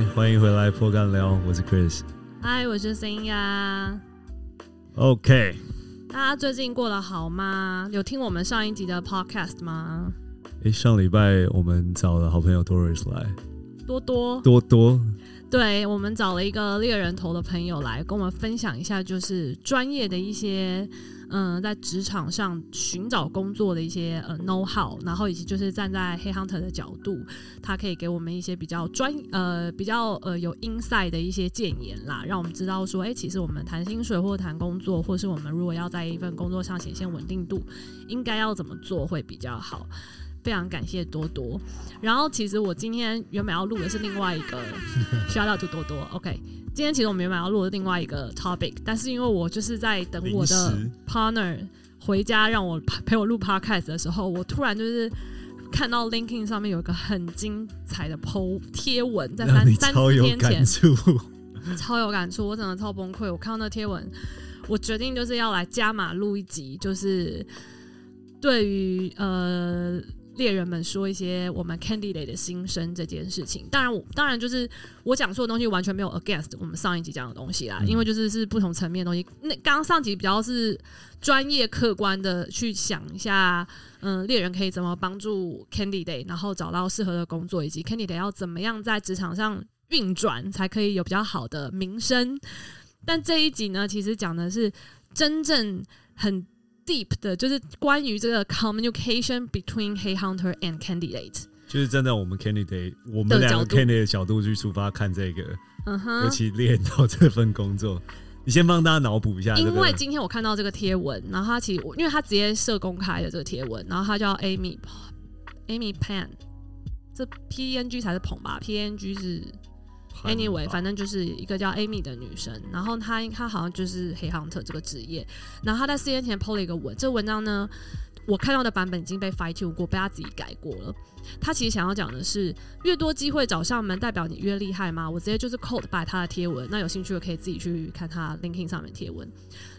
嗨，欢迎回来破干聊，我是 Chris。嗨，我是森呀。OK，大家最近过得好吗？有听我们上一集的 Podcast 吗？诶，上礼拜我们找了好朋友 Doris 来，多多，多多，对我们找了一个猎人头的朋友来跟我们分享一下，就是专业的一些，嗯、在职场上寻找工作的一些呃 know how，然后以及就是站在黑 hunter 的角度，他可以给我们一些比较专呃比较呃有 inside 的一些建言啦，让我们知道说，哎、其实我们谈薪水或谈工作，或是我们如果要在一份工作上显现稳定度，应该要怎么做会比较好。非常感谢多多。然后其实我今天原本要录的是另外一个 shout out to 多多。OK，今天其实我们原本要录的另外一个 topic，但是因为我就是在等我的 partner 回家让我 陪我录 podcast 的时候，我突然就是。看到 LinkedIn 上面有一个很精彩的 PO 贴文，在三三超有四天前感，触。超有感触，我真的超崩溃。我看到那贴文，我决定就是要来加码录一集，就是对于呃猎人们说一些我们 candidate 的心声这件事情。当然我，当然就是我讲述的东西完全没有 against 我们上一集讲的东西啦，嗯因为就是是不同层面的东西。那刚刚上集比较是专业客观的去想一下，嗯，猎人可以怎么帮助 candidate，然后找到适合的工作，以及 candidate 要怎么样在职场上运转，才可以有比较好的名声。但这一集呢，其实讲的是真正很 deep 的，就是关于这个 communication between Hey Hunter and candidate。就是站在，我们 candidate，我们两个 candidate 的角度去出发看这个，尤嗯哼。尤其练到这份工作，你先帮大家脑补一下。因为今天我看到这个贴文，然后他其实我因为他直接设公开的这个贴文，然后他叫 Amy Amy Pan，这 P N G 才是捧吧，P N G 是 Anyway，反正就是一个叫 Amy 的女生，然后她她好像就是黑 hunter 这个职业，然后她在四年前 PO 了一个文，这个文章呢，我看到的版本已经被 fine tune 过，被他自己改过了。他其实想要讲的是，越多机会找上门，代表你越厉害吗？我直接就是 cold by 他的贴文，那有兴趣的可以自己去看他 linking 上面贴文。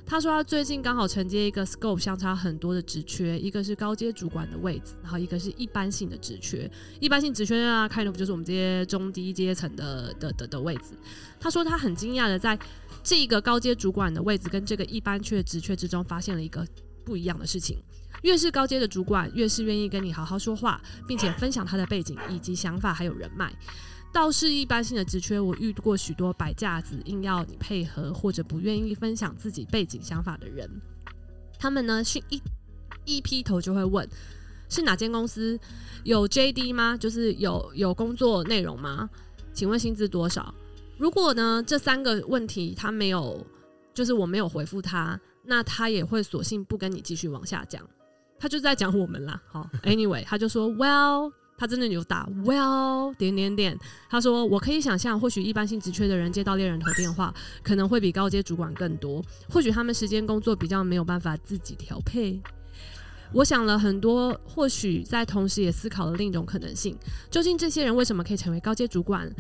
他说他最近刚好承接一个 scope 相差很多的职缺，一个是高阶主管的位置，然后一个是一般性的职缺。一般性职缺啊，看的不就是我们这些中低阶层的的的的位置？他说他很惊讶的在这个高阶主管的位置跟这个一般缺职缺之中，发现了一个不一样的事情。越是高阶的主管，越是愿意跟你好好说话，并且分享他的背景以及想法还有人脉。倒是一般性的职缺，我遇过许多摆架子，硬要你配合或者不愿意分享自己背景想法的人。他们呢，是一一劈头就会问：是哪间公司？有 JD 吗？就是有有工作内容吗？请问薪资多少？如果呢这三个问题他没有，就是我没有回复他，那他也会索性不跟你继续往下讲。他就在讲我们啦。好，Anyway，他就说 Well，他真的有打 Well 点点点。他说我可以想象，或许一般性职缺的人接到猎人头电话，可能会比高阶主管更多。或许他们时间工作比较没有办法自己调配。我想了很多，或许在同时也思考了另一种可能性：究竟这些人为什么可以成为高阶主管，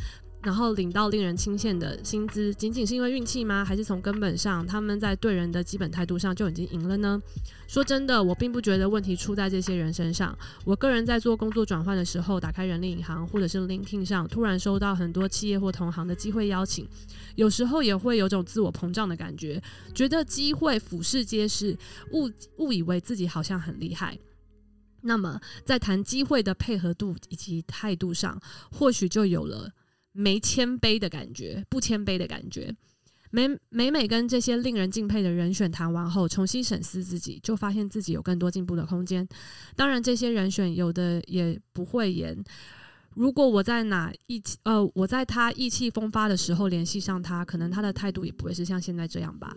然后领到令人倾羡的薪资，仅仅是因为运气吗？还是从根本上他们在对人的基本态度上就已经赢了呢？说真的，我并不觉得问题出在这些人身上。我个人在做工作转换的时候，打开人力银行或者是 LinkedIn 上，突然收到很多企业或同行的机会邀请，有时候也会有种自我膨胀的感觉，觉得机会俯视皆是，误误以为自己好像很厉害。那么，在谈机会的配合度以及态度上，或许就有了没谦卑的感觉，不谦卑的感觉。每每每跟这些令人敬佩的人选谈完后，重新审视自己，就发现自己有更多进步的空间。当然，这些人选有的也不会演。如果我在哪意气呃，我在他意气风发的时候联系上他，可能他的态度也不会是像现在这样吧。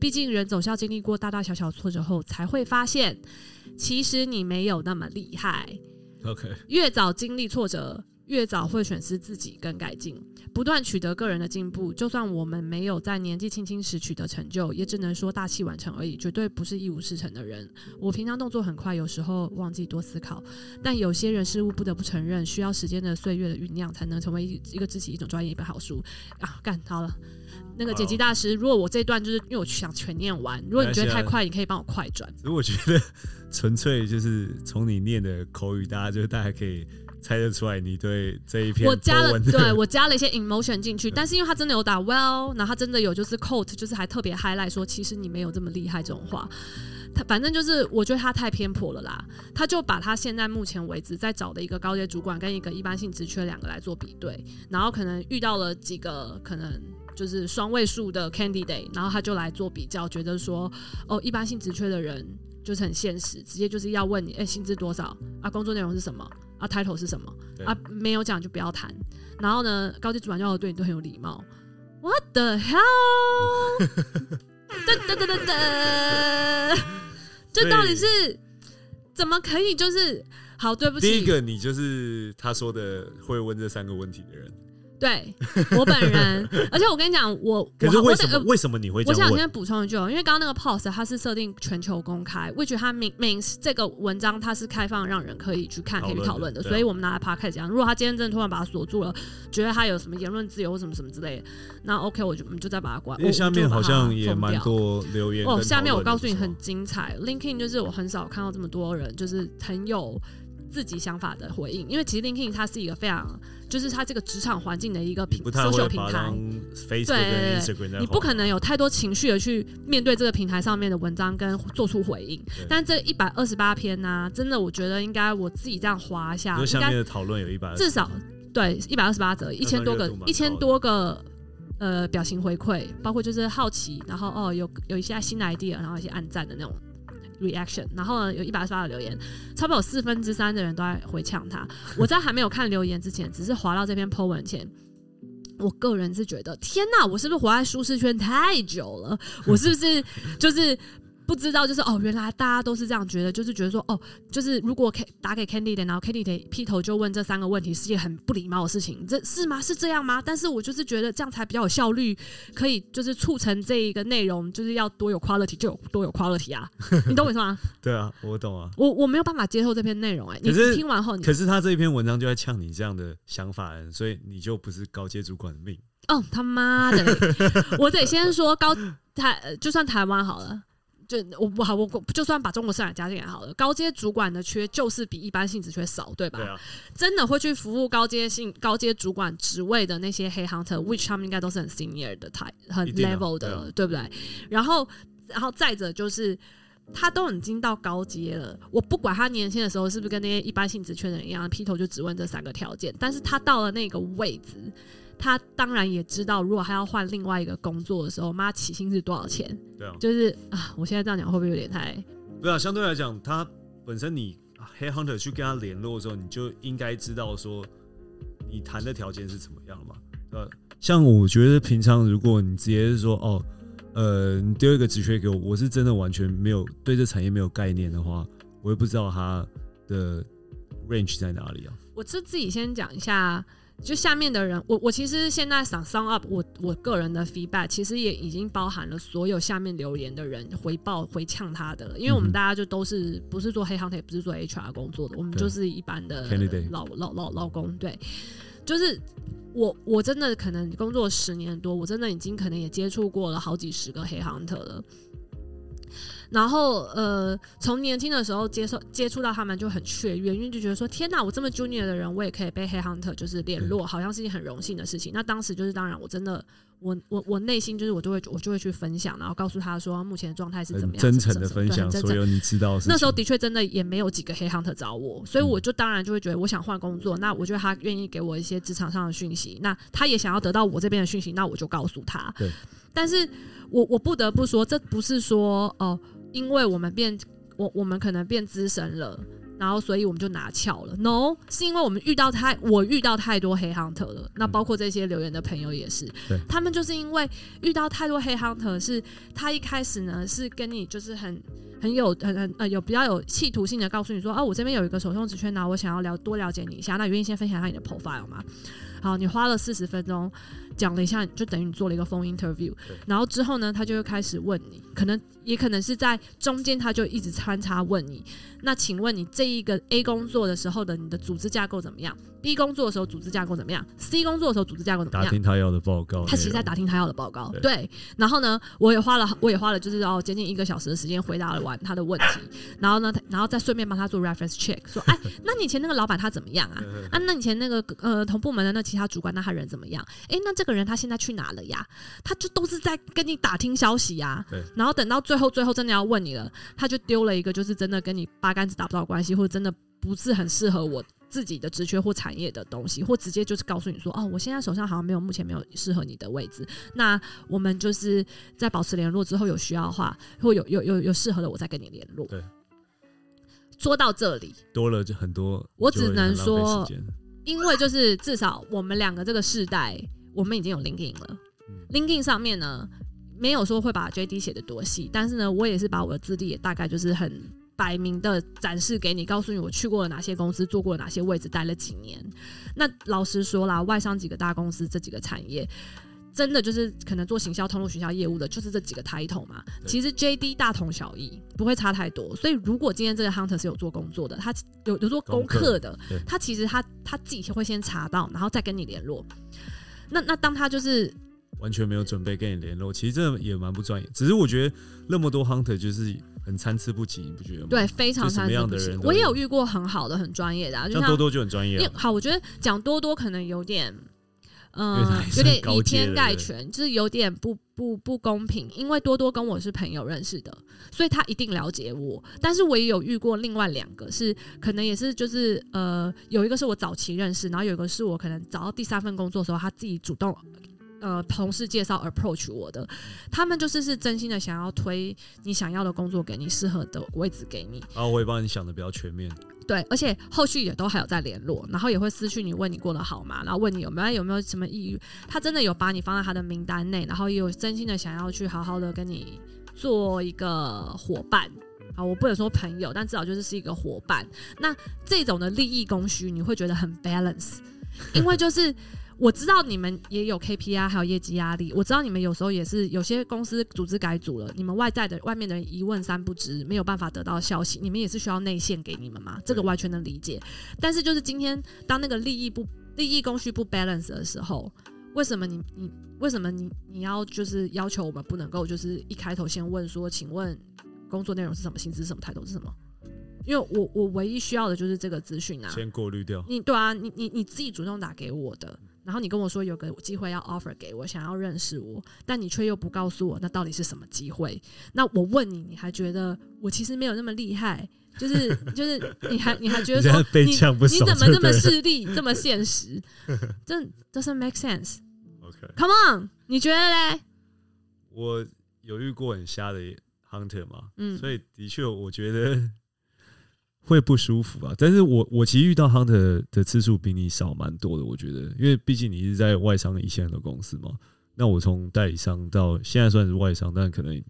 毕竟人总是要经历过大大小小挫折后，才会发现，其实你没有那么厉害。OK，越早经历挫折，越早会选思自己跟改进，不断取得个人的进步。就算我们没有在年纪轻轻时取得成就，也只能说大器晚成而已，绝对不是一无是成的人。我平常动作很快，有时候忘记多思考，但有些人事物不得不承认，需要时间的岁月的酝酿，才能成为一一个自己、一种专业、一本好书啊！干好了。那个剪辑大师，如果我这段就是因为我想全念完，如果你觉得太快，你可以帮我快转。如果我觉得 纯粹就是从你念的口语，大家就大家可以猜得出来你对这一篇我加了，对我加了一些 emotion 进去，但是因为他真的有打 well，然后他真的有就是 quote，就是还特别 highlight 说，其实你没有这么厉害这种话。他反正就是我觉得他太偏颇了啦，他就把他现在目前为止在找的一个高阶主管跟一个一般性职缺两个来做比对，然后可能遇到了几个可能就是双位数的 candidate，然后他就来做比较，觉得说哦，一般性职缺的人就是很现实，直接就是要问你，哎、薪资多少啊，工作内容是什么啊，title 是什么啊，没有讲就不要谈。然后呢，高级主管要对你都很有礼貌。What the hell？噔噔噔噔噔，这到底是怎么可以？就是好，对不起，第一个你就是他说的会问这三个问题的人，对我本人，而且我跟你讲，我可是为什么为什么你会？我想先补充一句哦，因为刚刚那个 post 它是设定全球公开，which 它 mean means 这个文章它是开放让人可以去看、可以去讨论的，所以我们拿来 podcast 讲。如果他今天真的突然把它锁住了，觉得他有什么言论自由或什么什么之类的，那 OK，我就我们就再把它关。因为下面好像也蛮。多留言哦，下面我告诉你很精彩，LinkedIn 就是我很少看到这么多人就是很有自己想法的回应，因为其实 LinkedIn 它是一个非常就是它这个职场环境的一个平 social 平台对你不可能有太多情绪的去面对这个平台上面的文章跟做出回应。但这一百二十八篇呢，真的我觉得应该我自己这样划一下，就应该下面的讨论有一百，至少对一百二十八则，一千多个一千多个呃表情回馈，包括就是好奇，然后哦有有一些新的 idea，然后一些暗赞的那种。reaction，然后呢，有一百二十八的留言，差不多有四分之三的人都在回呛他。我在还没有看留言之前，只是滑到这篇 po 文前，我个人是觉得，天哪，我是不是活在舒适圈太久了？我是不是就是不知道，就是哦，原来大家都是这样觉得，就是觉得说，哦，就是如果 K 打给 Candidate，然后 Candidate 劈头就问这三个问题，是一件很不礼貌的事情，这是吗？是这样吗？但是我就是觉得这样才比较有效率，可以就是促成这一个内容，就是要多有 quality 就有多有 quality 啊，你懂我意思吗？对啊，我懂啊。我我没有办法接受这篇内容、哎，你听完后你，可是他这一篇文章就在呛你这样的想法人，所以你就不是高阶主管的命。哦他妈的，我得先说高台，呃就算台湾好了。就我不好，我我就算把中国市场加进来好了，高阶主管的缺就是比一般性职缺少，对吧？对啊，真的会去服务高阶性、高阶主管职位的那些黑 hunter，which 他们应该都是很 senior 的 type、很 level 的，对啊对不对？然后，然后再者就是。他都已经到高阶了，我不管他年轻的时候是不是跟那些一般性职缺的人一样，劈头就只问这三个条件，但是他到了那个位置，他当然也知道，如果他要换另外一个工作的时候，妈起薪是多少钱？对啊，就是啊，我现在这样讲会不会有点太？对啊，相对来讲，他本身你黑 hunter 去跟他联络的时候，你就应该知道说你谈的条件是怎么样嘛。呃，像我觉得平常如果你直接是说哦，呃，你丢一个职缺给我，我是真的完全没有对这产业没有概念的话，我也不知道他的 range 在哪里啊。我就自己先讲一下，就下面的人，我我其实现在想 sum up 我我个人的 feedback，其实也已经包含了所有下面留言的人回报回呛他的了，因为我们大家就都是不是做黑行，也不是做 HR 工作的，我们就是一般的老老老老公，对，就是。我我真的可能工作十年多，我真的已经可能也接触过了好几十个黑 hunter 了。然后呃，从年轻的时候接受接触到他们就很雀跃，因为就觉得说天哪，我这么 junior 的人，我也可以被黑 hunter 就是联络，好像是一件很荣幸的事情。那当时就是当然，我真的我我我内心就是我就会我就会去分享，然后告诉他说目前的状态是怎么样，真诚的分享所有你知道。那时候的确真的也没有几个黑 hunter 找我，所以嗯我就当然就会觉得我想换工作，那我觉得他愿意给我一些职场上的讯息，那他也想要得到我这边的讯息，那我就告诉他。对，但是我我不得不说，这不是说哦、因为我们变我我们可能变资深了。然后，所以我们就拿翘了。No，是因为我们遇到太，我遇到太多黑 hunter 了。那包括这些留言的朋友也是，对他们就是因为遇到太多黑 hunter，是他一开始呢是跟你就是很很有很很呃有比较有企图性的告诉你说，哦，我这边有一个手动职缺拿，我想要了多了解你一下，那你愿意先分享一下你的 profile 吗？好，你花了四十分钟讲了一下，就等于你做了一个 phone interview，然后之后呢，他就会开始问你，可能也可能是在中间他就一直穿插问你，那请问你这一个 A 工作的时候的你的组织架构怎么样 B 工作的时候组织架构怎么样，C 工作的时候组织架构怎么样打。听他要的报告，他其实在打听他要的报告，对对。然后呢，我也花了，我也花了，就是要接近一个小时的时间回答了完他的问题。然后呢，然后再顺便帮他做 reference check，说，哎，那你以前那个老板他怎么样啊？啊，那以前那个呃同部门的那其他主管，那他人怎么样？哎，那这个人他现在去哪了呀？他就都是在跟你打听消息呀、对然后等到最后，最后真的要问你了，他就丢了一个就是真的跟你八竿子打不到关系，或者真的不是很适合我自己的职缺或产业的东西，或直接就是告诉你说，哦，我现在手上好像没有，目前没有适合你的位置。那我们就是在保持联络之后，有需要的话，或有有有有适合的，我再跟你联络。对。说到这里，多了就很多，我只能说因为就是至少我们两个这个世代，我们已经有 LinkedIn 了。嗯 LinkedIn 上面呢，没有说会把 JD 写的多细，但是呢，我也是把我的资历也大概就是很摆明的展示给你，告诉你我去过了哪些公司，做过了哪些位置，待了几年。那老实说啦，外商几个大公司这几个产业。真的就是可能做行销、通路、学校业务的，就是这几个 title 嘛。其实 JD 大同小异，不会差太多。所以如果今天这个 hunter 是有做工作的，他有有做功课的，他其实他他自己会先查到，然后再跟你联络。那那当他就是完全没有准备跟你联络，其实这也蛮不专业。只是我觉得那么多 hunter 就是很参差不齐，你不觉得吗？对，非常参差不齐样的人。我也有有遇过很好的、很专业的、啊，就像像多多就很专业啊，好，我觉得讲多多可能有点，嗯、有点以偏概全，就是有点不不不公平。因为多多跟我是朋友认识的，所以他一定了解我。但是我也有遇过另外两个是，可能也是就是呃，有一个是我早期认识，然后有一个是我可能找到第三份工作的时候，他自己主动。呃，同事介绍 approach 我的，他们就是是真心的想要推你想要的工作给你，适合的位置给你。然后我也帮你想的比较全面。对，而且后续也都还有在联络，然后也会私讯你问你过得好吗，然后问你有没有有没有什么抑郁，他真的有把你放在他的名单内，然后也有真心的想要去好好的跟你做一个伙伴。啊，我不能说朋友，但至少就是是一个伙伴。那这种的利益供需，你会觉得很 balance，因为就是我知道你们也有 KPI，还有业绩压力。我知道你们有时候也是有些公司组织改组了，你们外在的外面的人一问三不知，没有办法得到消息，你们也是需要内线给你们嘛，这个完全能理解。但是就是今天当那个利益不利益供需不 balance 的时候，为什么你你为什么你你要就是要求我们不能够就是一开头先问说，请问工作内容是什么，薪资是什么，态度是什么？因为我我唯一需要的就是这个资讯啊。先过滤掉。你对啊，你你你自己主动打给我的，然后你跟我说有个机会要 offer 给我，想要认识我，但你却又不告诉我那到底是什么机会？那我问你，你还觉得我其实没有那么厉害？就是 就是你还你还觉得说你你怎么这么势利，这么现实？这 doesn't make sense。OK，Come on，你觉得嘞？我有遇过很瞎的 hunter 嘛，嗯，所以的确我觉得会不舒服啊。但是我我其实遇到 hunter 的次数比你少蛮多的，我觉得，因为毕竟你是在外商一线的公司嘛。那我从代理商到现在算是外商，但可能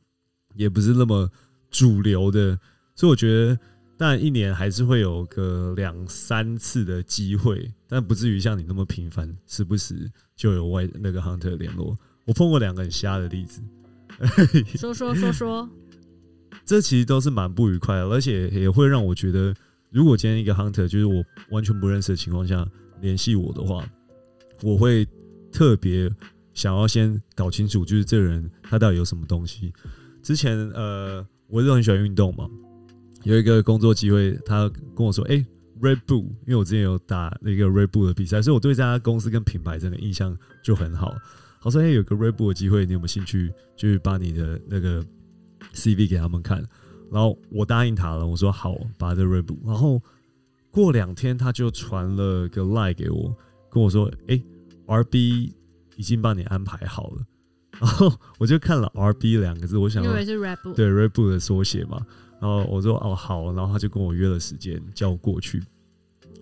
也不是那么主流的，所以我觉得，但一年还是会有个两三次的机会，但不至于像你那么频繁，时不时就有外那个 hunter 联络。我碰过两个很瞎的例子，说 说说说，这其实都是蛮不愉快的，而且也会让我觉得，如果今天一个 hunter 就是我完全不认识的情况下联系我的话，我会特别想要先搞清楚，就是这个人他到底有什么东西。之前呃，我是很喜欢运动嘛，有一个工作机会，他跟我说：“哎、r e d Bull，因为我之前有打那个 Red Bull 的比赛，所以我对这家公司跟品牌真的印象就很好。他说：“哎、有个 Red Bull 的机会，你有没有兴趣？就是把你的那个 CV 给他们看。”然后我答应他了，我说好，把这 Bull。然后过两天他就传了个 Line 给我，跟我说：“哎、r b 已经帮你安排好了。”然后我就看了 RB 两个字，我想以为是 rap，对 Bull 的缩写嘛。然后我说哦好，然后他就跟我约了时间，叫我过去。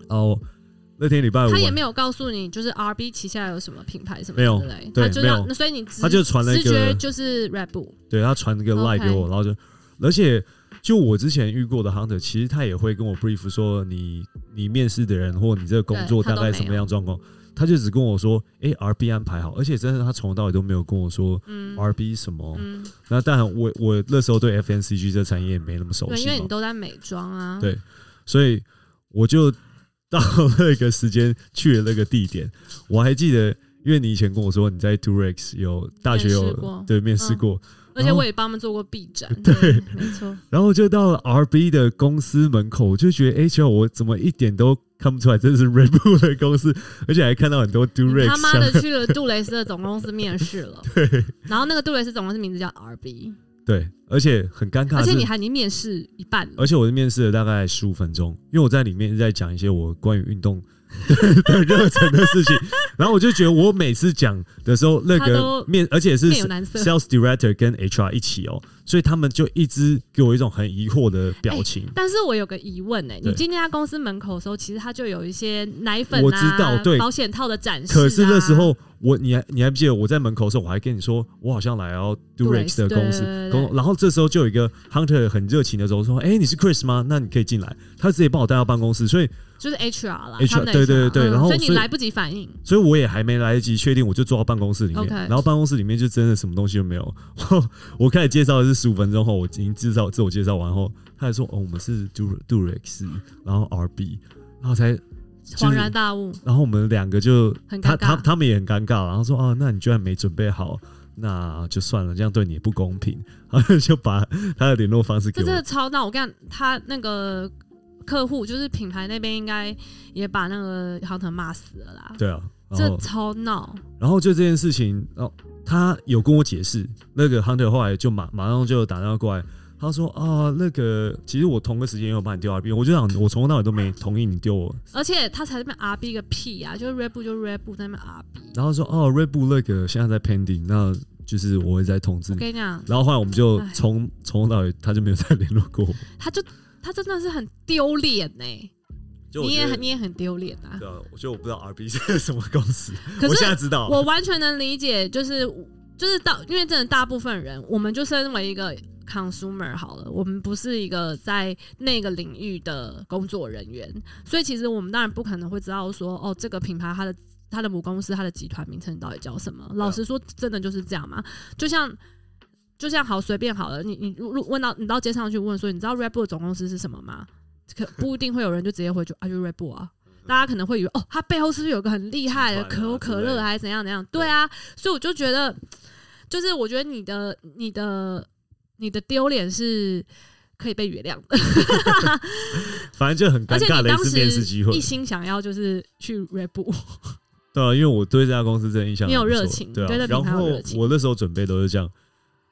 然后那天礼拜五，他也没有告诉你，就是 RB 旗下有什么品牌什么没有对他就让没有。那所以你直他就传了一个就是 Red Bull，对他传了个 line OK 给我，然后就而且就我之前遇过的 hunter，其实他也会跟我 brief 说你你面试的人或你这个工作大概什么样状况，他就只跟我说，哎、r b 安排好，而且真的他从头到尾都没有跟我说嗯。RB 什么。嗯，那当然我我那时候对 FNCG 这产业也没那么熟对，悉因为你，都在美妆啊，对所以我就到那个时间去了那个地点，我还记得，因为你以前跟我说你在 Durex 有大学有面试过。对面试嗯。过，而且我也帮他们做过 B 展，对，没错。然后就到了 RB 的公司门口，我就觉得 H L 我怎么一点都看不出来这是 Red Bull 的公司，而且还看到很多你 Durex 他妈的去了杜蕾斯的总公司面试了，对。然后那个杜蕾斯总公司名字叫 RB，对，而且很尴尬而且你，还已经面试一半了，而且我面试了大概十五分钟，因为我在里面在讲一些我关于运动的 的热忱的事情，然后我就觉得我每次讲的时候，那个面而且是 sales director 跟 HR 一起哦，所以他们就一直给我一种很疑惑的表情。但是我有个疑问呢、欸你进那家公司门口的时候，其实他就有一些奶粉啊、我知道对保险套的展示、啊。可是那时候我你还你还不记得我在门口的时候，我还跟你说我好像来要 Durex 的公司然后这时候就有一个 Hunter 很热情的时候说：“哎、你是 Chris 吗？那你可以进来。”他直接把我带到办公室，所以就是 HR 啦 HR 对对对对嗯然后所以你来不及反应，所以我也还没来得及确定，我就坐到办公室里面然后办公室里面就真的什么东西都没有。我开始介绍的是十五分钟后，我已经介绍自我介绍完后，他还说：“哦，我们是 Du Durex，然后 RB，然后才恍然大悟，然后我们两个就很尴他他尬。他们也很尴尬，然后说啊，那你居然没准备好，那就算了，这样对你也不公平，然后就把他的联络方式给这真的。超闹！我跟你讲，他那个客户就是品牌那边应该也把那个 Hunter 骂死了啦，对啊，这超闹。然后就这件事情，然后他有跟我解释，那个 Hunter 后来就马马上就打电话过来。他说啊，那个其实我同个时间有把你丢 RB，我就想我从头到尾都没同意你丢我。而且他才在那边 R B 个屁啊！就是 Red Bull 就 Red Bull 在那边 R B。然后说哦，Red Bull 那个现在在 pending，那就是我会再通知你。我跟你讲，然后后来我们就从从头到尾他就没有再联络过我。他就他真的是很丢脸呢。你也很你也很丢脸啊。对啊，我觉得我不知道 RB 是什么公司，可是我现在知道。我完全能理解，就是就是到，因为真的大部分人，我们就身为一个 consumer 好了，我们不是一个在那个领域的工作人员，所以其实我们当然不可能会知道说，哦，这个品牌它的它的母公司它的集团名称到底叫什么。老实说，真的就是这样嘛，就像。就像好随便好了，你你问到你到街上去问说，你知道 Red Bull 总公司是什么吗？可不一定会有人就直接回去啊，就 Red Bull 啊。大家可能会以为哦，它背后是不是有个很厉害的可口可乐还是怎样怎样？对啊，所以我就觉得，就是我觉得你的你的你的丢脸是可以被原谅的，反正就很尴尬的一次面试机会。一。心想要就是去 Red Bull，对啊，因为我对这家公司真的印象你有热情对啊。然后我那时候准备都是这样，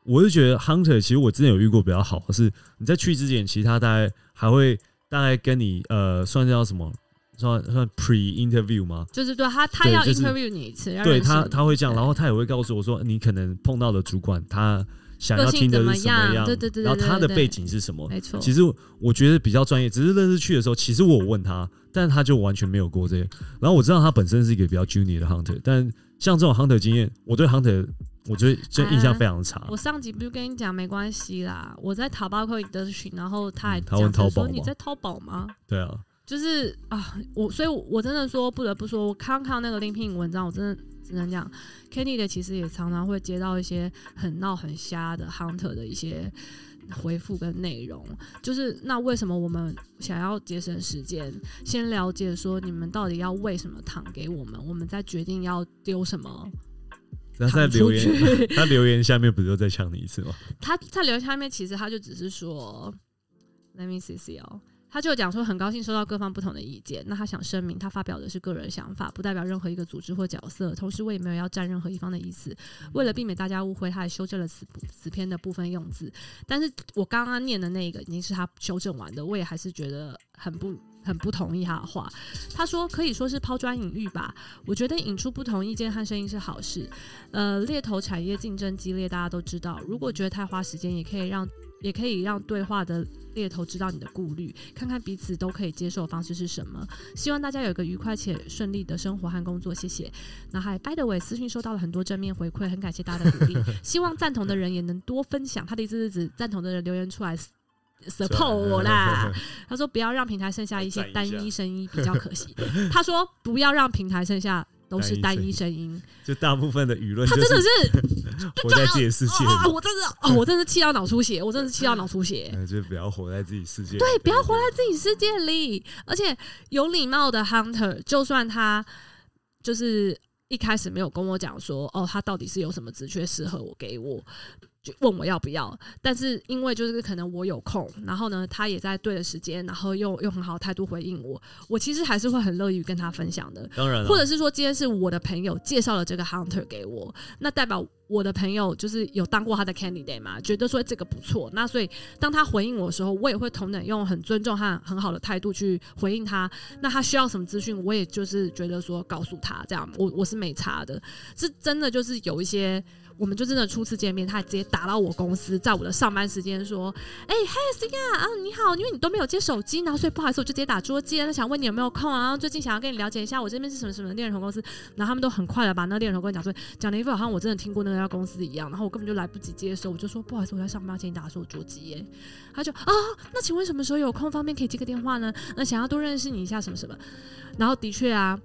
我就觉得 Hunter 其实我之前有遇过比较好的是，你在去之前，其实他大概还会大概跟你呃，算是叫什么？算算 pre interview 吗？就是对他他要 interview 你一次，要对他他会这样，然后他也会告诉我说，你可能碰到的主管他想要听的是什么样对对对对然后他的背景是什么。没错，其实我觉得比较专业，只是那次去的时候，其实我有问他，但他就完全没有过这些。然后我知道他本身是一个比较 junior 的 hunter，但像这种 hunter 经验，我对 hunter 我觉得这印象非常差。我上集不是跟你讲没关系啦，我在淘宝可以得群，然后他还嗯他问淘宝你在淘宝吗？对啊，就是啊，我所以，我真的说不得不说，我刚看到那个 LinkedIn 文章，我真的只能讲，Kenny 的其实也常常会接到一些很闹很瞎的 Hunter 的一些回复跟内容。就是那为什么我们想要节省时间，先了解说你们到底要喂什么糖给我们，我们再决定要丢什么 然后在留言，去。他留言下面不是又再呛你一次吗？他在留言下面，其实他就只是说，Let me see see 哦，他就讲说很高兴收到各方不同的意见。那他想声明，他发表的是个人想法，不代表任何一个组织或角色。同时，我也没有要站任何一方的意思。为了避免大家误会，他还修正了此此篇的部分用字。但是我刚刚念的那个已经是他修正完的，我也还是觉得很不。很不同意他的话，他说可以说是抛砖引玉吧。我觉得引出不同意见和声音是好事。呃，猎头产业竞争激烈，大家都知道。如果觉得太花时间，也可以让也可以让对话的猎头知道你的顾虑，看看彼此都可以接受的方式是什么。希望大家有一个愉快且顺利的生活和工作，谢谢。那还 by the way，私信收到了很多正面回馈，很感谢大家的鼓励。希望赞同的人也能多分享。他的意思是指赞同的人留言出来 support 我啦。他说不要让平台剩下一些单一声音，比较可惜。他说不要让平台剩下都是单一声音，就大部分的舆论，他真的是活 在自己的世界里。我真的，哦，我真的气到脑出血，我真的是气到脑出血。就是不要活在自己世界，对，不要活在自己世界里。而且有礼貌的 hunter，就算他就是一开始没有跟我讲说，哦，他到底是有什么职缺适合我给我。就问我要不要，但是因为就是可能我有空，然后呢，他也在对的时间，然后又用很好的态度回应我，我其实还是会很乐意跟他分享的。当然，或者是说今天是我的朋友介绍了这个 hunter 给我，那代表我的朋友就是有当过他的 candidate 嘛，觉得说这个不错，那所以当他回应我的时候，我也会同等用很尊重和很好的态度去回应他。那他需要什么资讯，我也就是觉得说告诉他，这样我我是没差的，是真的就是有一些。我们就真的初次见面，他还直接打到我公司，在我的上班时间说：“哎，嗨，谁呀？啊，你好，因为你都没有接手机，然后所以不好意思，我就直接打桌机。那想问你有没有空啊？最近想要跟你了解一下，我这边是什么什么猎人头公司。然后他们都很快的把那猎人头跟我讲说，讲的一副好像我真的听过那家公司一样。然后我根本就来不及接收，我就说不好意思，我在上班，请你打我桌机。耶。他就啊，那请问什么时候有空，方便可以接个电话呢？那想要多认识你一下什么什么。然后的确啊。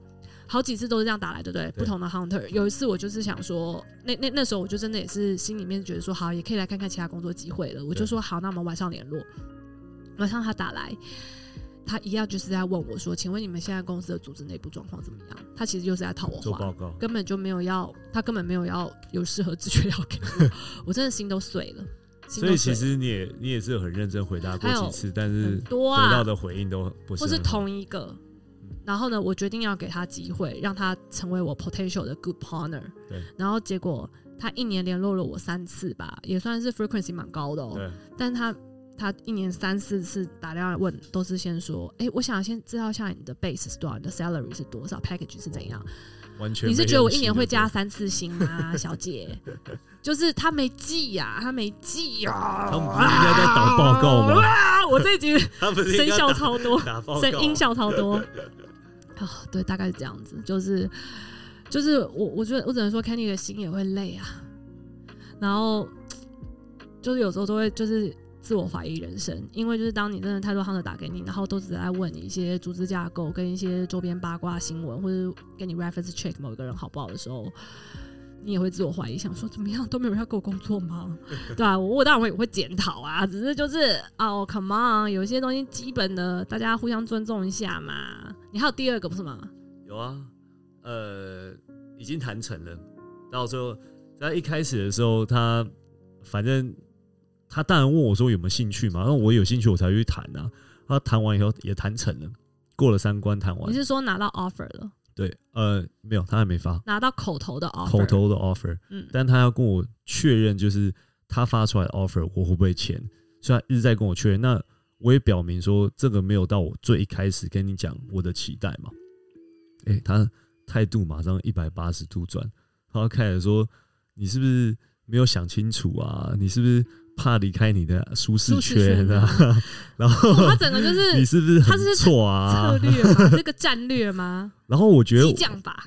好几次都是这样打来，对不对？不同的 hunter，有一次我就是想说，那那那时候我就真的也是心里面觉得说，好，也可以来看看其他工作机会了。我就说好，那我们晚上联络。晚上他打来，他一样就是在问我说，请问你们现在公司的组织内部状况怎么样？他其实就是在套我话，根本就没有要，他根本没有要有适合职缺要给我。我真的心都碎了。所以其实你也你也是很认真回答过几次，但是得到的回应都不是，或是同一个。然后呢，我决定要给他机会，让他成为我 potential 的 good partner。对。然后结果他一年联络了我三次吧，也算是 frequency 蛮高的哦。对。但他他一年三四次打电话问，都是先说：“哎，我想先知道一下你的 base 是多少，你的 salary 是多少，package 是怎样。”完全。你是觉得我一年会加三次薪吗，小姐？就是他没记呀，他没记呀。他们不是应该在打报告吗？我这局 声效超多，声音效超多。啊，对，大概是这样子，就是，就是我，我觉得我只能说，Kenny 的心也会累啊，然后就是有时候都会就是自我怀疑人生，因为就是当你真的太多 hunter 打给你，然后都只在问你一些组织架构跟一些周边八卦新闻，或者跟你 reference check 某一个人好不好的时候。你也会自我怀疑，想说怎么样都没有人要给我工作吗？对啊，我我当然会会检讨啊，只是就是哦，come on，有些东西基本的大家互相尊重一下嘛。你还有第二个不是吗？有啊，呃，已经谈成了。到最后在一开始的时候，他反正他当然问我说有没有兴趣嘛，那我有兴趣我才去谈啊。他谈完以后也谈成了，过了三关谈完。你是说拿到 offer 了？对，呃，没有，他还没发，拿到口头的 offer，口头的 offer，嗯，但他要跟我确认，就是他发出来的 offer，我会不会签？所以他一直在跟我确认。那我也表明说，这个没有到我最一开始跟你讲我的期待嘛。哎，他态度马上一百八十度转，他开始说：“你是不是没有想清楚啊？你是不是？”怕离开你的舒适圈啊，然后他整个就是你是不是他是错啊？策略吗？这个战略吗？然后我觉得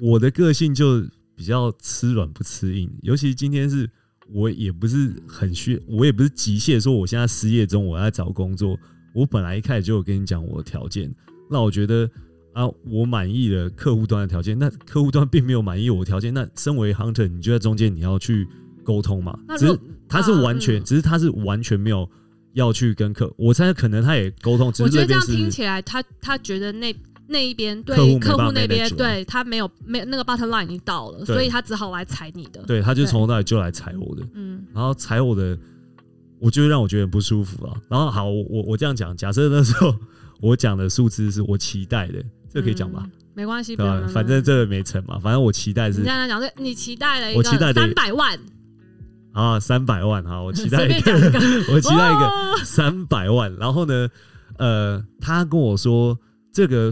我的个性就比较吃软不吃硬，尤其今天是我也不是很需，我也不是急切说我现在失业中，我要找工作。我本来一开始就有跟你讲我的条件，那我觉得啊，我满意了客户端的条件，那客户端并没有满意我的条件，那身为 hunter，你就在中间你要去沟通嘛？只是。他是完全，只是他是完全没有要去跟客，我猜可能他也沟通。我觉得这样听起来，他他觉得那那一边对客户那边对他没有没那个 button line 已经到了，所以他只好来踩你的。对，他就从头到尾就来踩我的，嗯，然后踩我的，我就让我觉得不舒服啊。然后好，我我这样讲，假设那时候我讲的数字是我期待的，这可以讲吧？没关系，反正这个没成嘛，反正我期待是。你这样讲，你期待了一个三百万。啊，三百万哈，我期待一个，我期待一个三百万。然后呢，呃，他跟我说这个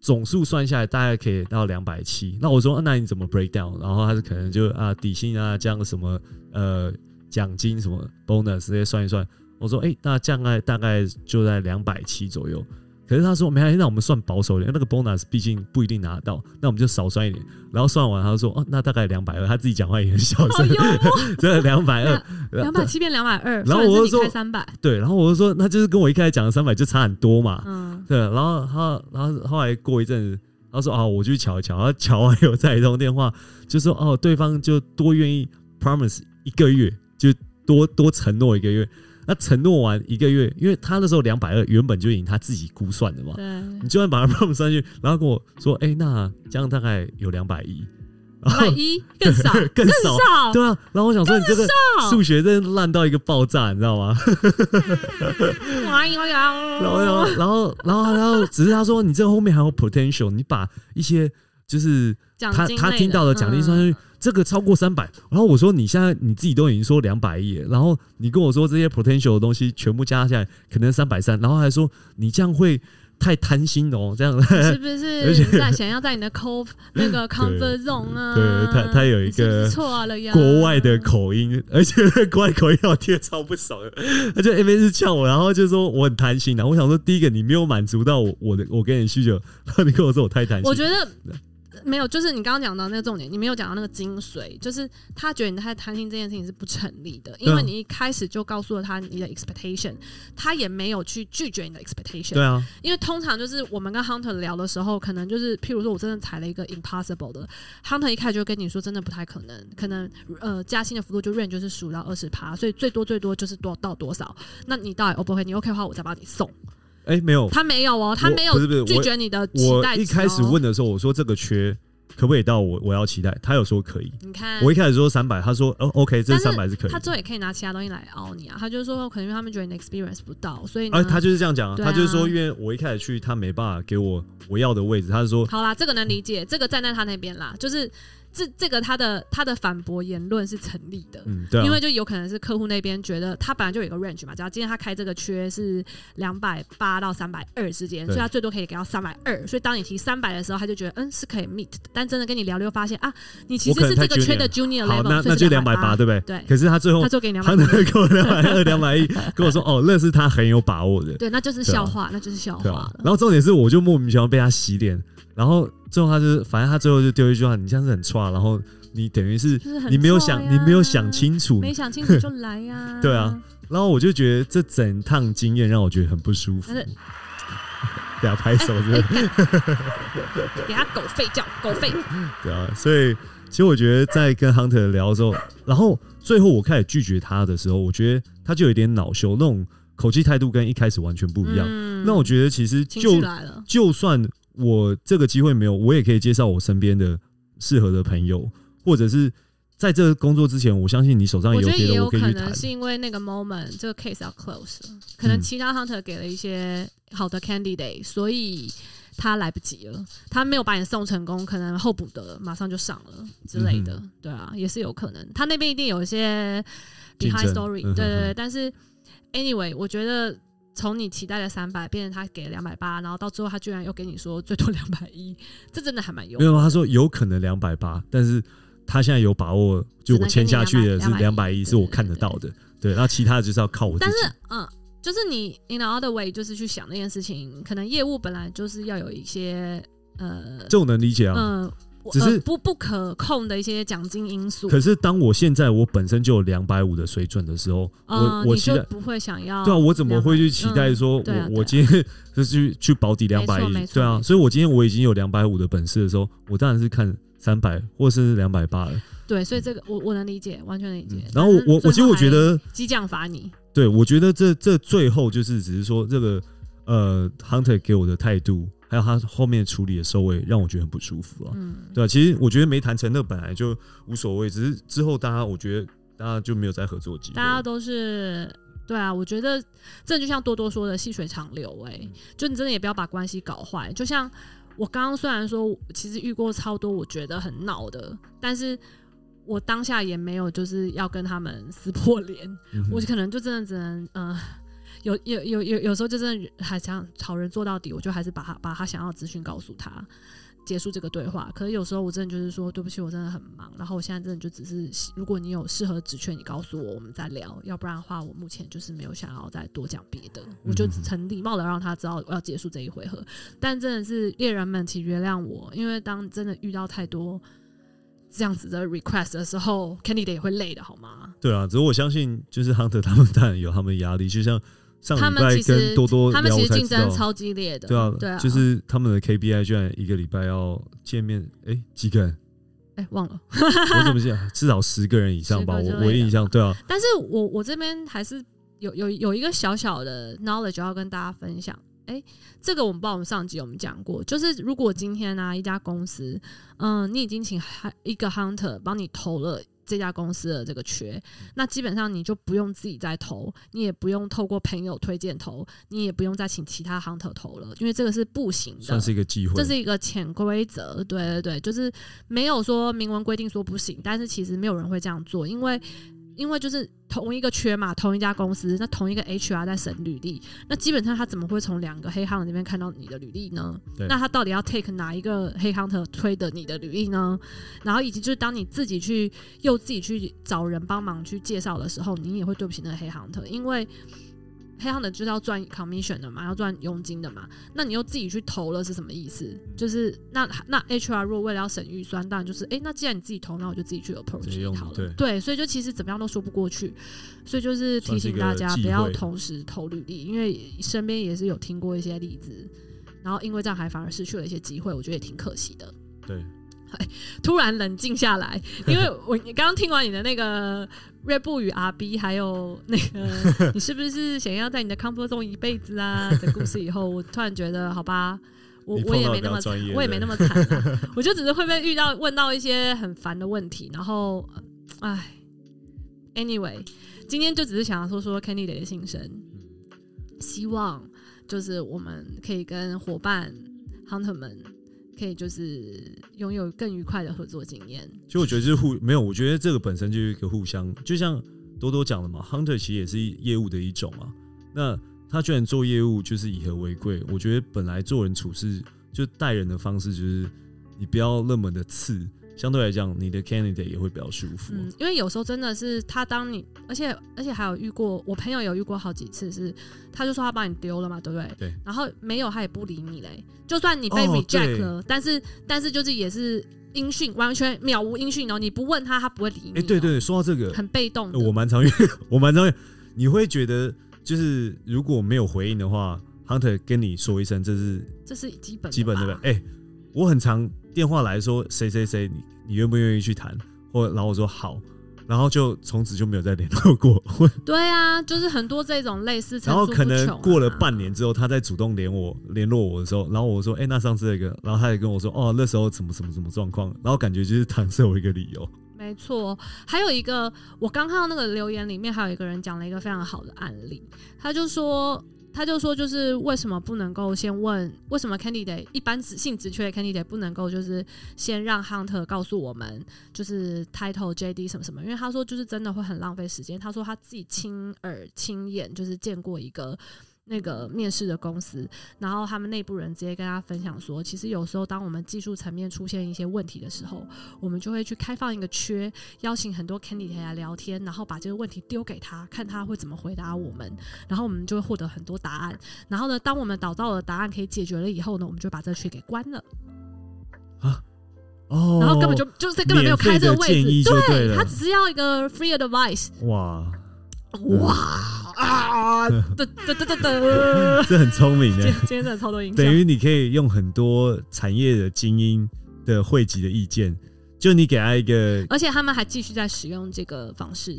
总数算下来大概可以到两百七。那我说，那你怎么 break down？然后他是可能就啊底薪啊这样什么呃奖金什么 bonus 这些算一算。我说，哎，那大概大概就在两百七左右。可是他说没关系，那我们算保守一点，那个 bonus 毕竟不一定拿得到，那我们就少算一点。然后算完，他说哦，那大概两百二，他自己讲话也很小声，真的两百二，两百七变两百二，然后我就说三百，对，然后我就说那就是跟我一开始讲的三百就差很多嘛，嗯，对。然后他，然后后来过一阵子，他说啊，我去瞧一瞧，然后瞧完有再一通电话，就说哦，对方就多愿意 promise 一个月，就多多承诺一个月。那承诺完一个月，因为他那时候两百二原本就已经他自己估算的嘛，对，你就算把它 promise 上去，然后跟我说，哎、那这样大概有两百一，百一 更少，更少。少，对啊，然后我想说你这个数学真的烂到一个爆炸，你知道吗？然后，然后，然后，然后，只是他说你这个后面还有 potential，你把一些就是他他听到的奖励算上去，这个超过三百。然后我说你现在你自己都已经说两百亿了，然后你跟我说这些 potential 的东西全部加起来可能三百三，然后还说你这样会太贪心哦，这样是不 而且是在想要在你的 co 那个 comfort zone 啊？对他他有一个错了呀，国外的口音，而且国外口音我听超不爽的。他就 B 是呛我，然后就说我很贪心然后我想说，第一个你没有满足到我我的我给你的需求，然后你跟我说我太贪心。我觉得没有，就是你刚刚讲到那个重点，你没有讲到那个精髓，就是他觉得你太贪心这件事情是不成立的，因为你一开始就告诉了他你的 expectation，他也没有去拒绝你的 expectation。对啊，因为通常就是我们跟 Hunter 聊的时候，可能就是譬如说我真的踩了一个 impossible 的，Hunter 一开始就跟你说真的不太可能，可能呃加薪的幅度就 range 就是十五到二十趴，所以最多最多就是多到多少，那你到底 O 不 OK？你 OK 的话，我再帮你送。哎、没有，他没有哦，他没有拒绝你的期我待。一开始问的时候，我说这个缺可不可以到我我要期待，他有说可以。你看，我一开始说三百，他说哦 OK，这三百是可以他。最后也可以拿其他东西来凹你啊，他就是说可能因为他们觉得你的 experience 不到，所以呢，而他就是这样讲啊，啊他就是说，因为我一开始去，他没办法给我我要的位置，他是说好啦，这个能理解，这个站在他那边啦，就是这这个他的他的反驳言论是成立的。嗯，对啊，因为就有可能是客户那边觉得他本来就有一个 range 嘛，只要今天他开这个缺是两百八到三百二之间，对所以他最多可以给到三百二。所以当你提三百的时候，他就觉得嗯是可以 meet，但真的跟你聊聊发现啊，你其实是这个缺的 junior 好，level，那那就两百八，对不对？对可是他最后他就给你两他百能给我两百二、两百一，跟我说哦，那是他很有把握的，对，那就是笑话，那就是笑话。然后重点是，我就莫名其妙被他洗脸，然后最后他就是，反正他最后就丢一句话：“你这样子很差。”然后你等于是就是很你没有想，你没有想清楚，没想清楚就来呀、对啊，然后我就觉得这整趟经验让我觉得很不舒服。给他 拍手是不是？给他狗吠叫，狗吠。对啊，所以其实我觉得在跟 Hunter 聊的时候，然后最后我开始拒绝他的时候，我觉得他就有点恼羞，那种口气态度跟一开始完全不一样。嗯那我觉得其实就就算我这个机会没有，我也可以介绍我身边的适合的朋友，或者是在这个工作之前，我相信你手上也有别的，也有可我可以去谈能。是因为那个 moment 这个 case 要 close 了，可能嗯其他 hunter 给了一些好的 candidate，所以他来不及了，他没有把你送成功，可能候补的马上就上了之类的，嗯对啊，也是有可能。他那边一定有一些竞 behind story，嗯哼对对对，但是 anyway，我觉得。从你期待的三百变成他给了两百八，然后到最后他居然又给你说最多两百一，这真的还蛮有没有，他说有可能两百八，但是他现在有把握，就我签下去的是两百一，是我看得到的。对，然后其他的就是要靠我自己。但是，嗯，就是你 in the other way，就是去想那件事情，可能业务本来就是要有一些呃，这我能理解啊。嗯、只是呃不不可控的一些奖金因素。可是当我现在我本身就有两百五的水准的时候，嗯，我我期待，你就不会想要对啊，我怎么会去期待嗯说我我今天就去去保底两百对啊，所以我今天我已经有两百五的本事的时候，我当然是看三百或甚至两百八了。对，所以这个我我能理解，完全能理解。嗯然后我我我其实我觉得，激将法你，对我觉得这这最后就是只是说这个呃，Hunter 给我的态度，还有他后面处理的收尾，让我觉得很不舒服啊。嗯，对啊，其实我觉得没谈成那本来就无所谓，只是之后大家我觉得大家就没有再合作机会。大家都是。对啊，我觉得这就像多多说的，细水长流、欸。哎，就你真的也不要把关系搞坏。就像我刚刚虽然说，其实遇过超多我觉得很闹的，但是我当下也没有就是要跟他们撕破脸，嗯我可能就真的只能呃。有有有有有时候就真的还想好人做到底，我就还是把他把他想要的资讯告诉他，结束这个对话。可是有时候我真的就是说，对不起，我真的很忙，然后我现在真的就只是，如果你有适合职缺，你告诉我，我们再聊。要不然的话，我目前就是没有想要再多讲别的，我就很礼貌的让他知道我要结束这一回合。但真的是猎人们，请原谅我，因为当真的遇到太多这样子的 request 的时候，candidate 也会累的，好吗？对啊，只是我相信，就是 Hunter 他们当然有他们的压力，就像上他礼拜们其实跟多多他们其实竞争超激烈的，对啊，对啊，就是他们的 KPI 居然一个礼拜要见面，哎、几个人？哎忘了。我怎么记得 至少十个人以上吧？10个之类的我我印象对啊，但是我我这边还是有有有一个小小的 knowledge 要跟大家分享。哎、这个我们不知道我们上集我们讲过，就是如果今天呢、啊、一家公司，嗯，你已经请一个 hunter 帮你投了这家公司的这个缺，那基本上你就不用自己再投，你也不用透过朋友推荐投，你也不用再请其他 hunter 投了，因为这个是不行的，算是一个机会。这是一个潜规则，对对对，就是没有说明文规定说不行，但是其实没有人会这样做，因为因为就是同一个缺嘛，同一家公司，那同一个 HR 在审履历，那基本上他怎么会从两个黑 hunter 那边看到你的履历呢？那他到底要 take 哪一个黑 hunter 推的你的履历呢？然后以及就是当你自己去又自己去找人帮忙去介绍的时候，你也会对不起那个黑 hunter，因为。黑 hunter 就是要赚 commission 的嘛，要赚佣金的嘛。那你又自己去投了是什么意思？就是那那 HR 如果为了要省预算，当然就是哎、诶那既然你自己投，那我就自己去 approach 好了。对对，所以就其实怎么样都说不过去，所以就是提醒大家不要同时投履历，因为身边也是有听过一些例子，然后因为这样还反而失去了一些机会，我觉得也挺可惜的。对，突然冷静下来，因为我你刚刚听完你的那个瑞布与阿 B，还有那个 你是不是想要在你的 comfort zone 一辈子啊？的故事以后，我突然觉得好吧。我我也没那么我也没那么惨、啊，我就只是会被遇到问到一些很烦的问题，然后，唉，anyway，今天就只是想要说说 Kenny 的心声，希望就是我们可以跟伙伴 Hunter 们可以就是拥有更愉快的合作经验。其实我觉得是互没有，我觉得这个本身就是一个互相，就像多多讲的嘛，hunter 其实也是业务的一种啊。那他居然做业务就是以和为贵，我觉得本来做人处事就待人的方式就是你不要那么的刺，相对来讲你的 candidate 也会比较舒服。嗯，因为有时候真的是他当你，而且而且还有遇过，我朋友有遇过好几次是，他就说他把你丢了嘛，对不对？对。然后没有，他也不理你嘞。就算你被哦 reject 了，但是但是就是也是音讯，完全渺无音讯哦。你不问他，他不会理你、哦。哎、对对，说到这个，很被动的。我蛮常遇，我蛮常遇，你会觉得就是如果没有回应的话，hunter 跟你说一声，这是这是基本基本的吧对不对？哎、我很常电话来说谁谁谁，你你愿不愿意去谈？或然后我说好，然后就从此就没有再联络过。对啊，就是很多这种类似、然后可能过了半年。之后，他再主动联我联络我的时候，然后我说，哎、那上次那个，然后他也跟我说，哦，那时候怎么怎么怎么状况，然后感觉就是搪塞我一个理由。没错，还有一个，我刚看到那个留言里面，还有一个人讲了一个非常好的案例，他就说，他就说，就是为什么不能够先问，为什么 candidate 一般职性直缺的 candidate 不能够就是先让 hunter 告诉我们，就是 title JD 什么什么，因为他说就是真的会很浪费时间，他说他自己亲耳亲眼就是见过一个。那个面试的公司，然后他们内部人直接跟他分享说，其实有时候当我们技术层面出现一些问题的时候，我们就会去开放一个缺，邀请很多 candidate 来聊天，然后把这个问题丢给他，看他会怎么回答我们，然后我们就会获得很多答案。然后呢，当我们找到了答案可以解决了以后呢，我们就把这个缺给关了，啊哦，然后根本就就是根本没有开这个位置，对他只是要一个 free advice。哇，哇啊！噔噔噔噔噔！这很聪明的，今今天真的超多影响等，于你可以用很多产业的精英的汇集的意见，就你给他一个，而且他们还继续在使用这个方式，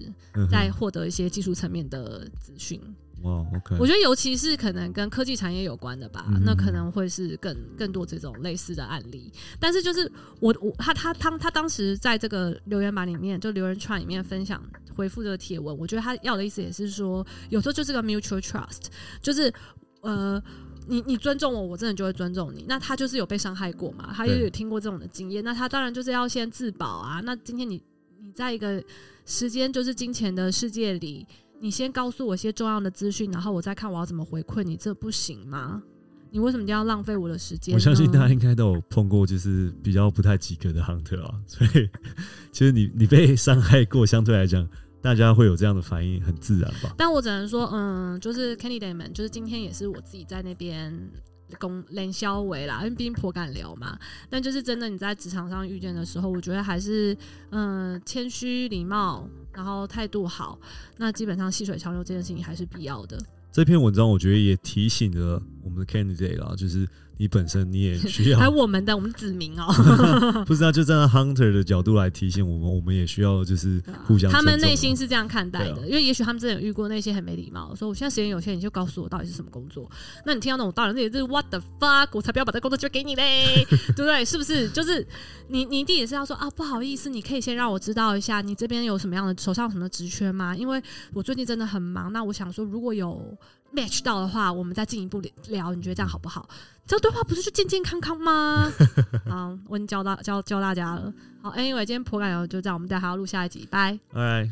在获得一些技术层面的资讯。哇，OK，我觉得尤其是可能跟科技产业有关的吧，嗯那可能会是更更多这种类似的案例。但是就是我我他他他他当时在这个留言板里面，就留言串里面分享回复这个贴文，我觉得他要的意思也是说，有时候就是个 mutual trust，就是呃。你你尊重我，我真的就会尊重你。那他就是有被伤害过嘛？他也有听过这种的经验，那他当然就是要先自保啊。那今天你你在一个时间就是金钱的世界里，你先告诉我一些重要的资讯，然后我再看我要怎么回馈你，这不行吗？你为什么一定要浪费我的时间？我相信大家应该都有碰过，就是比较不太及格的 hunter 啊，所以其实你你被伤害过，相对来讲，大家会有这样的反应，很自然吧？但我只能说，嗯，就是 candidate 们，就是今天也是我自己在那边攻连销为啦，因为毕竟颇敢聊嘛。但就是真的你在职场上遇见的时候，我觉得还是嗯谦虚礼貌，然后态度好，那基本上细水长流这件事情还是必要的。这篇文章我觉得也提醒了我们的 candidate 啦，就是你本身你也 需要还有我们的我们子民哦，不知道就站在 hunter 的角度来提醒我们，我们也需要就是互相他们内心是这样看待的，啊因为也许他们真的有遇过那些很没礼貌，说我现在时间有限，你就告诉我到底是什么工作。那你听到那种当然这也是 what the fuck，我才不要把这工作交给你嘞，对不对？是不是？就是你你一定也是要说啊，不好意思，你可以先让我知道一下你这边有什么样的手上有什么职缺吗？因为我最近真的很忙，那我想说如果有 match 到的话，我们再进一步聊，你觉得这样好不好？这对话不是就健健康康吗？好，我已经教大教教大家了。好，anyway，今天破感聊就这样，我们待会还要录下一集，拜。哎。